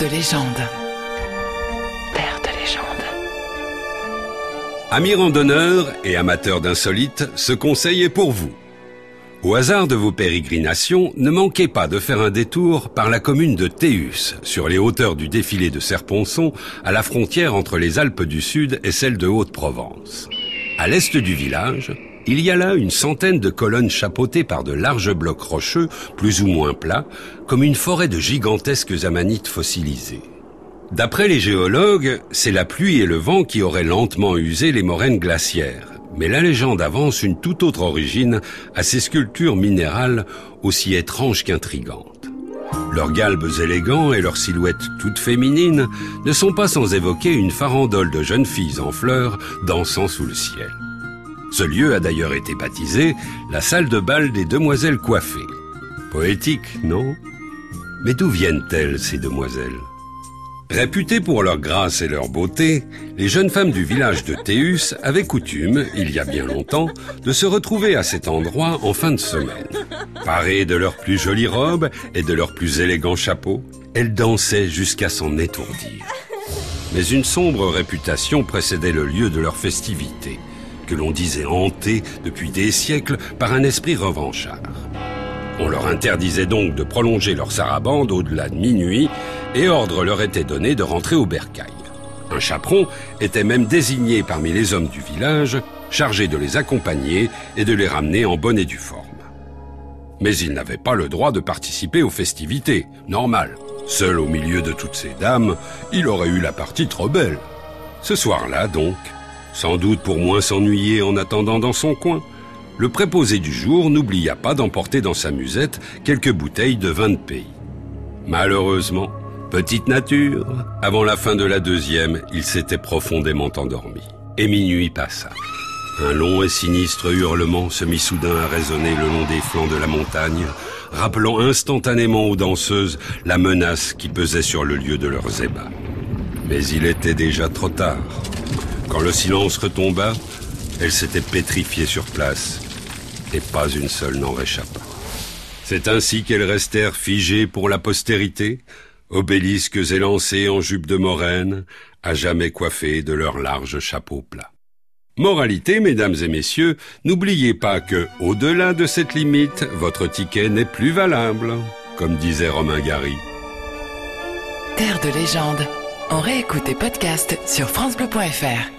De légende. Terre de légende. Amis randonneurs et amateurs d'insolites, ce conseil est pour vous. Au hasard de vos pérégrinations, ne manquez pas de faire un détour par la commune de Théus, sur les hauteurs du défilé de Serponçon, à la frontière entre les Alpes du Sud et celles de Haute-Provence. À l'est du village, il y a là une centaine de colonnes chapeautées par de larges blocs rocheux, plus ou moins plats, comme une forêt de gigantesques amanites fossilisées. D'après les géologues, c'est la pluie et le vent qui auraient lentement usé les moraines glaciaires. Mais la légende avance une toute autre origine à ces sculptures minérales aussi étranges qu'intrigantes. Leurs galbes élégants et leurs silhouettes toutes féminines ne sont pas sans évoquer une farandole de jeunes filles en fleurs dansant sous le ciel. Ce lieu a d'ailleurs été baptisé la salle de bal des demoiselles coiffées. Poétique, non Mais d'où viennent-elles, ces demoiselles? Réputées pour leur grâce et leur beauté, les jeunes femmes du village de Théus avaient coutume, il y a bien longtemps, de se retrouver à cet endroit en fin de semaine. Parées de leurs plus jolies robes et de leurs plus élégants chapeaux, elles dansaient jusqu'à s'en étourdir. Mais une sombre réputation précédait le lieu de leur festivité que l'on disait hanté depuis des siècles par un esprit revanchard. On leur interdisait donc de prolonger leur sarabande au-delà de minuit et ordre leur était donné de rentrer au bercail. Un chaperon était même désigné parmi les hommes du village, chargé de les accompagner et de les ramener en bonne et due forme. Mais il n'avait pas le droit de participer aux festivités, normal. Seul au milieu de toutes ces dames, il aurait eu la partie trop belle. Ce soir-là, donc, sans doute pour moins s'ennuyer en attendant dans son coin. Le préposé du jour n'oublia pas d'emporter dans sa musette quelques bouteilles de vin de pays. Malheureusement, petite nature, avant la fin de la deuxième, il s'était profondément endormi. Et minuit passa. Un long et sinistre hurlement se mit soudain à résonner le long des flancs de la montagne, rappelant instantanément aux danseuses la menace qui pesait sur le lieu de leurs ébats. Mais il était déjà trop tard. Quand le silence retomba, elles s'étaient pétrifiées sur place, et pas une seule n'en réchappa. C'est ainsi qu'elles restèrent figées pour la postérité, obélisques élancés en jupe de moraine, à jamais coiffées de leurs larges chapeaux plats. Moralité, mesdames et messieurs, n'oubliez pas que, au-delà de cette limite, votre ticket n'est plus valable, comme disait Romain Gary. Terre de légende. On réécoute tes podcasts sur FranceBleu.fr.